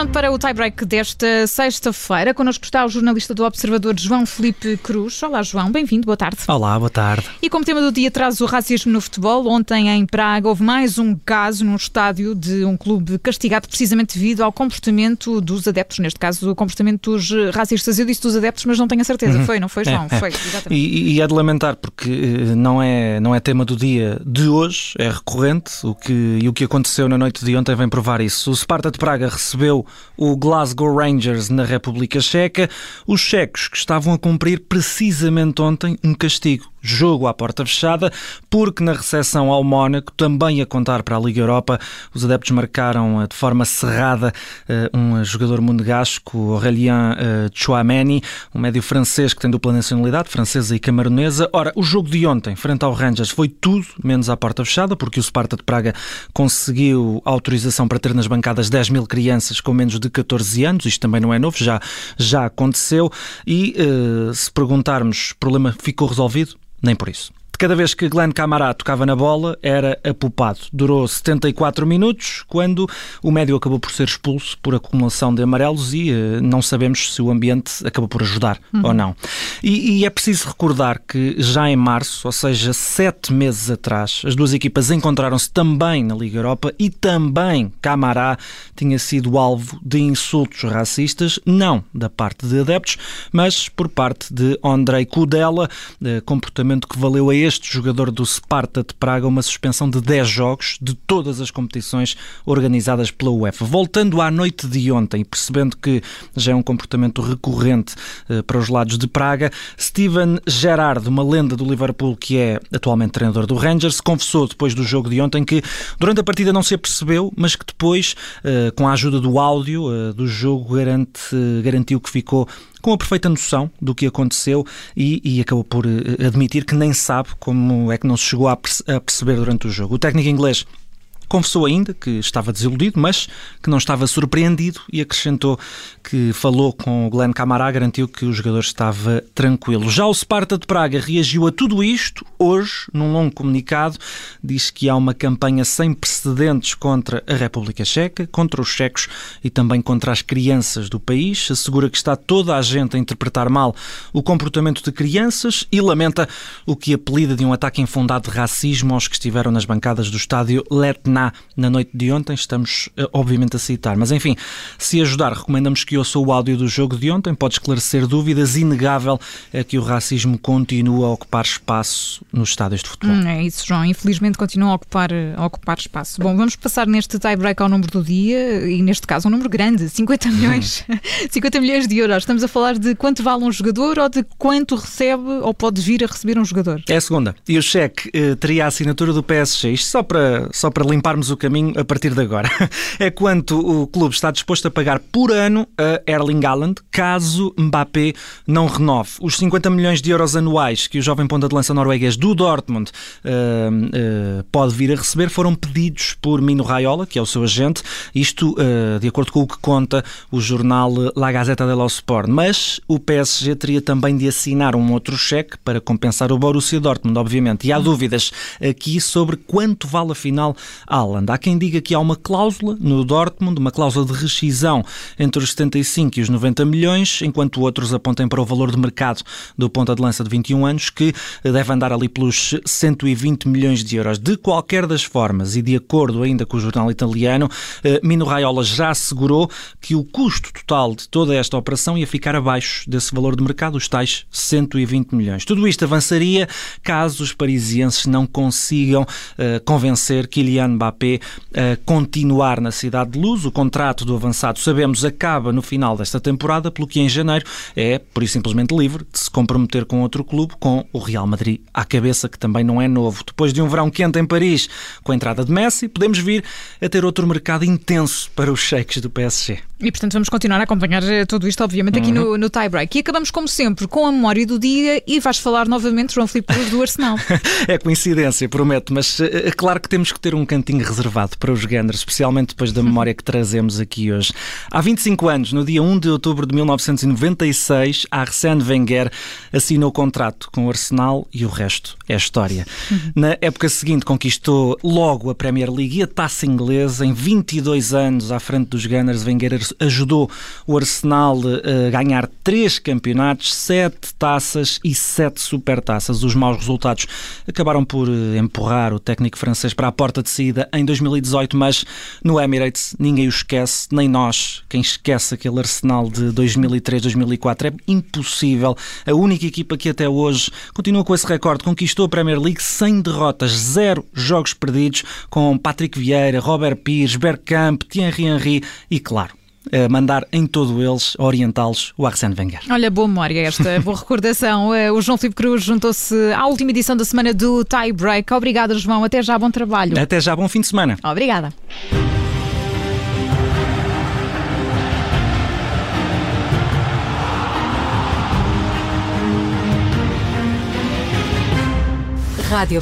pronto para o tie-break desta sexta-feira. Connosco está o jornalista do Observador João Felipe Cruz. Olá, João, bem-vindo, boa tarde. Olá, boa tarde. E como tema do dia traz o racismo no futebol. Ontem em Praga houve mais um caso num estádio de um clube castigado precisamente devido ao comportamento dos adeptos, neste caso o comportamento dos racistas. Eu disse dos adeptos, mas não tenho a certeza. Uhum. Foi, não foi, João? É, é. Foi, exatamente. E, e é de lamentar porque eh, não é, não é tema do dia de hoje, é recorrente. O que, e o que aconteceu na noite de ontem vem provar isso. O Sparta de Praga recebeu o Glasgow Rangers na República Checa, os checos que estavam a cumprir precisamente ontem um castigo jogo à porta fechada, porque na recepção ao Mónaco, também a contar para a Liga Europa, os adeptos marcaram eh, de forma cerrada eh, um jogador monegasco, Aurélien eh, Chouameni, um médio francês que tem dupla nacionalidade, francesa e camaronesa. Ora, o jogo de ontem, frente ao Rangers, foi tudo menos à porta fechada, porque o Sparta de Praga conseguiu autorização para ter nas bancadas 10 mil crianças com menos de 14 anos, isto também não é novo, já, já aconteceu, e se perguntarmos, o problema ficou resolvido? Nem por isso cada vez que Glenn Camará tocava na bola, era apupado. Durou 74 minutos, quando o médio acabou por ser expulso por acumulação de amarelos e uh, não sabemos se o ambiente acabou por ajudar uhum. ou não. E, e, é preciso recordar que já em março, ou seja, sete meses atrás, as duas equipas encontraram-se também na Liga Europa e também Camará tinha sido alvo de insultos racistas, não da parte de adeptos, mas por parte de Andrei Kudela, eh, comportamento que valeu a este este jogador do Sparta de Praga uma suspensão de 10 jogos de todas as competições organizadas pela UEFA. Voltando à noite de ontem, percebendo que já é um comportamento recorrente eh, para os lados de Praga, Steven Gerrard, uma lenda do Liverpool que é atualmente treinador do Rangers, confessou depois do jogo de ontem que durante a partida não se apercebeu, mas que depois, eh, com a ajuda do áudio eh, do jogo, garante, garantiu que ficou com a perfeita noção do que aconteceu e, e, acabou por eh, admitir que nem sabe como é que não se chegou a perceber durante o jogo. O técnico inglês Confessou ainda que estava desiludido, mas que não estava surpreendido e acrescentou que falou com o Glenn Camará, garantiu que o jogador estava tranquilo. Já o Sparta de Praga reagiu a tudo isto hoje, num longo comunicado, diz que há uma campanha sem precedentes contra a República Checa, contra os checos e também contra as crianças do país. Assegura que está toda a gente a interpretar mal o comportamento de crianças e lamenta o que apelida de um ataque infundado de racismo aos que estiveram nas bancadas do estádio Letna na noite de ontem, estamos eh, obviamente a citar. Mas enfim, se ajudar, recomendamos que ouça o áudio do jogo de ontem, pode esclarecer dúvidas. Inegável é que o racismo continua a ocupar espaço nos estádios de futebol. Hum, é isso, João. Infelizmente continua a ocupar, a ocupar espaço. Bom, vamos passar neste tie-break ao número do dia e neste caso um número grande, 50 milhões, 50 milhões de euros. Estamos a falar de quanto vale um jogador ou de quanto recebe ou pode vir a receber um jogador? É a segunda. E o cheque eh, teria a assinatura do PSG. Isto só para, só para limpar o caminho a partir de agora. É quanto o clube está disposto a pagar por ano a Erling Haaland, caso Mbappé não renove. Os 50 milhões de euros anuais que o jovem ponta de lança norueguês do Dortmund uh, uh, pode vir a receber foram pedidos por Mino Raiola, que é o seu agente, isto uh, de acordo com o que conta o jornal La Gazeta dello Sport. Mas o PSG teria também de assinar um outro cheque para compensar o Borussia Dortmund, obviamente. E há dúvidas aqui sobre quanto vale afinal a Haaland. Há quem diga que há uma cláusula no Dortmund, uma cláusula de rescisão entre os 75 e os 90 milhões, enquanto outros apontem para o valor de mercado do ponta de lança de 21 anos, que deve andar ali pelos 120 milhões de euros. De qualquer das formas, e de acordo ainda com o jornal italiano, eh, Mino Raiola já assegurou que o custo total de toda esta operação ia ficar abaixo desse valor de mercado, os tais 120 milhões. Tudo isto avançaria caso os parisienses não consigam uh, convencer Kylian Mbappé a continuar na Cidade de Luz. O contrato do avançado, sabemos, acaba no final desta temporada, pelo que em janeiro é, por isso simplesmente livre, de se comprometer com outro clube, com o Real Madrid à cabeça, que também não é novo. Depois de um verão quente em Paris, com a entrada de Messi, podemos vir a ter outro mercado intenso para os cheques do PSG. E, portanto, vamos continuar a acompanhar eh, tudo isto, obviamente, aqui uhum. no, no tie-break. E acabamos, como sempre, com a memória do dia e vais falar novamente, João Filipe, do Arsenal. é coincidência, prometo, mas é claro que temos que ter um cantinho reservado para os Gunners, especialmente depois da memória que trazemos aqui hoje. Há 25 anos, no dia 1 de outubro de 1996, Arsène Wenger assinou contrato com o Arsenal e o resto resto é história. Na época seguinte conquistou logo a Premier League e a taça inglesa. Em 22 anos à frente dos Gunners, Wenger ajudou o Arsenal a ganhar três campeonatos, sete taças e sete supertaças. Os maus resultados acabaram por eh, empurrar o técnico francês para a porta de saída em 2018, mas no Emirates ninguém o esquece, nem nós. Quem esquece aquele Arsenal de 2003-2004 é impossível. A única equipa que até hoje continua com esse recorde conquistou a Premier League sem derrotas, zero jogos perdidos, com Patrick Vieira, Robert Pires, Bergkamp, Thierry Henry e, claro, mandar em todo eles, orientá-los, o Arsène Wenger. Olha, boa memória esta, boa recordação. Eh, o João Filipe Cruz juntou-se à última edição da semana do Tie Break. Obrigada, João. Até já, bom trabalho. Até já, bom fim de semana. Obrigada. Radio.